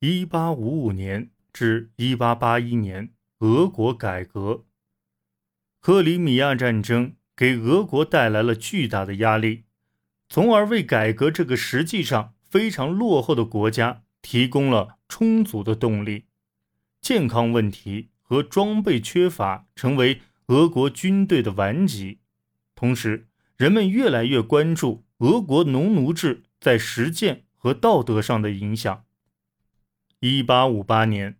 一八五五年至一八八一年，俄国改革。克里米亚战争给俄国带来了巨大的压力，从而为改革这个实际上非常落后的国家提供了充足的动力。健康问题和装备缺乏成为俄国军队的顽疾，同时人们越来越关注俄国农奴制在实践和道德上的影响。一八五八年，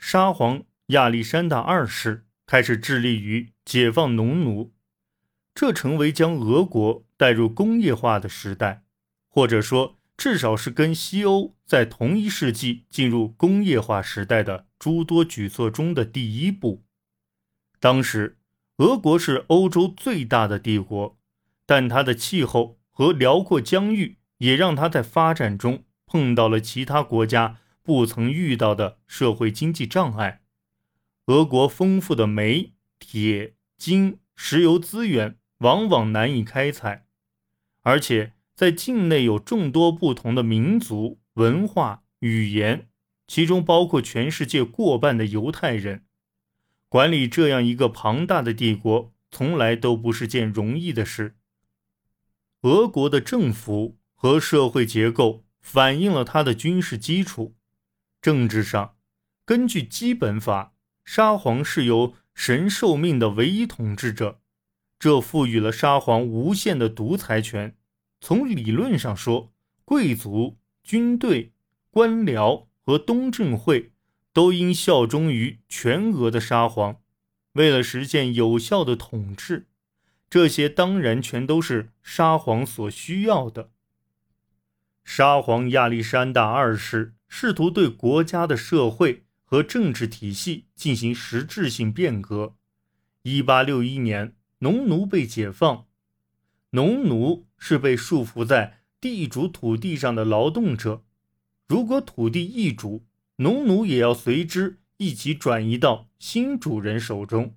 沙皇亚历山大二世开始致力于解放农奴，这成为将俄国带入工业化的时代，或者说，至少是跟西欧在同一世纪进入工业化时代的诸多举措中的第一步。当时，俄国是欧洲最大的帝国，但它的气候和辽阔疆域也让它在发展中碰到了其他国家。不曾遇到的社会经济障碍，俄国丰富的煤、铁、金、石油资源往往难以开采，而且在境内有众多不同的民族、文化、语言，其中包括全世界过半的犹太人。管理这样一个庞大的帝国，从来都不是件容易的事。俄国的政府和社会结构反映了它的军事基础。政治上，根据基本法，沙皇是由神授命的唯一统治者，这赋予了沙皇无限的独裁权。从理论上说，贵族、军队、官僚和东正会都应效忠于全俄的沙皇。为了实现有效的统治，这些当然全都是沙皇所需要的。沙皇亚历山大二世。试图对国家的社会和政治体系进行实质性变革。一八六一年，农奴被解放。农奴是被束缚在地主土地上的劳动者。如果土地易主，农奴也要随之一起转移到新主人手中。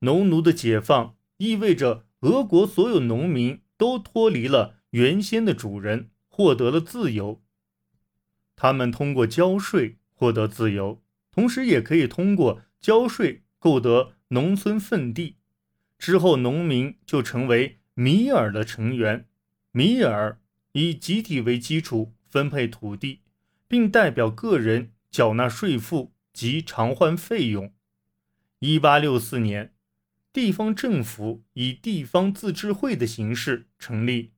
农奴的解放意味着俄国所有农民都脱离了原先的主人，获得了自由。他们通过交税获得自由，同时也可以通过交税购得农村份地。之后，农民就成为米尔的成员。米尔以集体为基础分配土地，并代表个人缴纳税赋及偿还费用。一八六四年，地方政府以地方自治会的形式成立，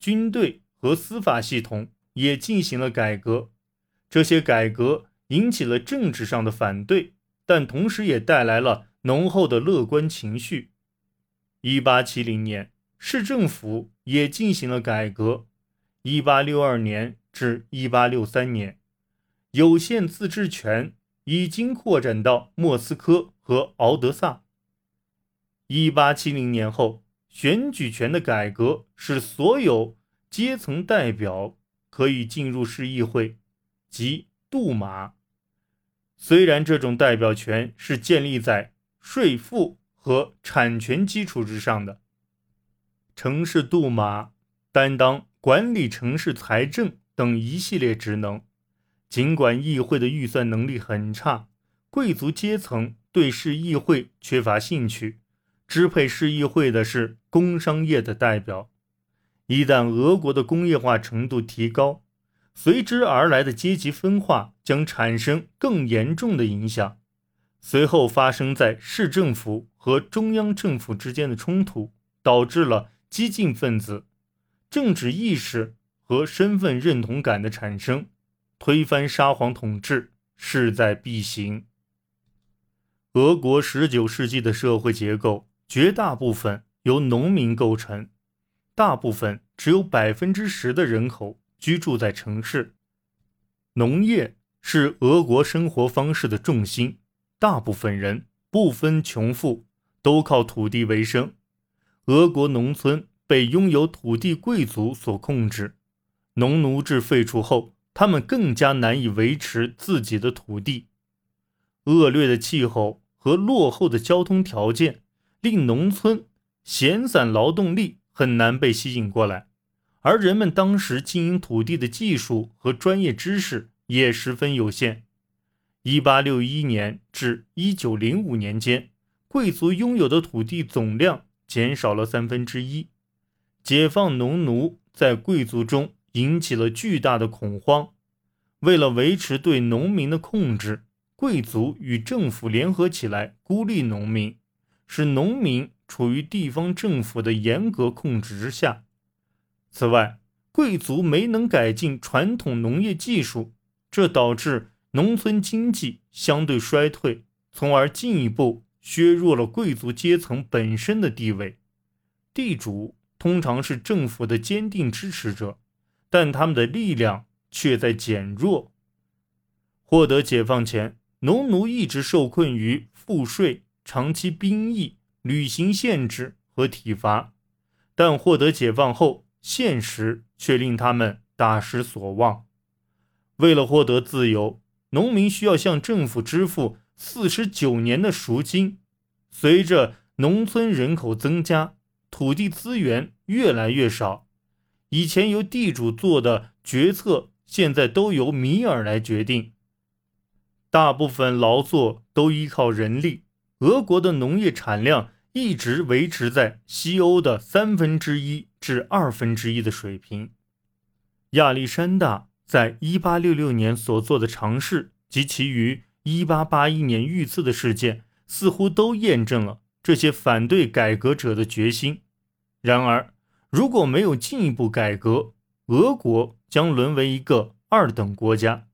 军队和司法系统也进行了改革。这些改革引起了政治上的反对，但同时也带来了浓厚的乐观情绪。一八七零年，市政府也进行了改革。一八六二年至一八六三年，有限自治权已经扩展到莫斯科和敖德萨。一八七零年后，选举权的改革使所有阶层代表可以进入市议会。即杜马，虽然这种代表权是建立在税赋和产权基础之上的，城市杜马担当管理城市财政等一系列职能。尽管议会的预算能力很差，贵族阶层对市议会缺乏兴趣，支配市议会的是工商业的代表。一旦俄国的工业化程度提高，随之而来的阶级分化将产生更严重的影响。随后发生在市政府和中央政府之间的冲突，导致了激进分子政治意识和身份认同感的产生，推翻沙皇统治势在必行。俄国19世纪的社会结构绝大部分由农民构成，大部分只有百分之十的人口。居住在城市，农业是俄国生活方式的重心。大部分人不分穷富，都靠土地为生。俄国农村被拥有土地贵族所控制。农奴制废除后，他们更加难以维持自己的土地。恶劣的气候和落后的交通条件，令农村闲散劳动力很难被吸引过来。而人们当时经营土地的技术和专业知识也十分有限。一八六一年至一九零五年间，贵族拥有的土地总量减少了三分之一。解放农奴在贵族中引起了巨大的恐慌。为了维持对农民的控制，贵族与政府联合起来孤立农民，使农民处于地方政府的严格控制之下。此外，贵族没能改进传统农业技术，这导致。农村经济相对衰退，从而进一步削弱了贵族阶层本身的地位。地主通常是政府的坚定支持者，但他们的力量却在减弱。获得解放前，农奴一直受困于赋税、长期兵役、旅行限制和体罚，但获得解放后，现实却令他们大失所望。为了获得自由。农民需要向政府支付四十九年的赎金。随着农村人口增加，土地资源越来越少，以前由地主做的决策，现在都由米尔来决定。大部分劳作都依靠人力。俄国的农业产量一直维持在西欧的三分之一至二分之一的水平。亚历山大。在一八六六年所做的尝试及其于一八八一年遇刺的事件，似乎都验证了这些反对改革者的决心。然而，如果没有进一步改革，俄国将沦为一个二等国家，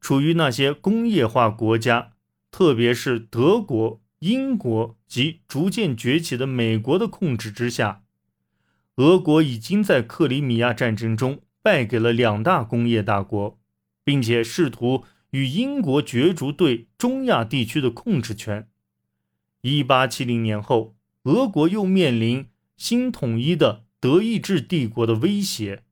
处于那些工业化国家，特别是德国、英国及逐渐崛起的美国的控制之下。俄国已经在克里米亚战争中。败给了两大工业大国，并且试图与英国角逐对中亚地区的控制权。一八七零年后，俄国又面临新统一的德意志帝国的威胁。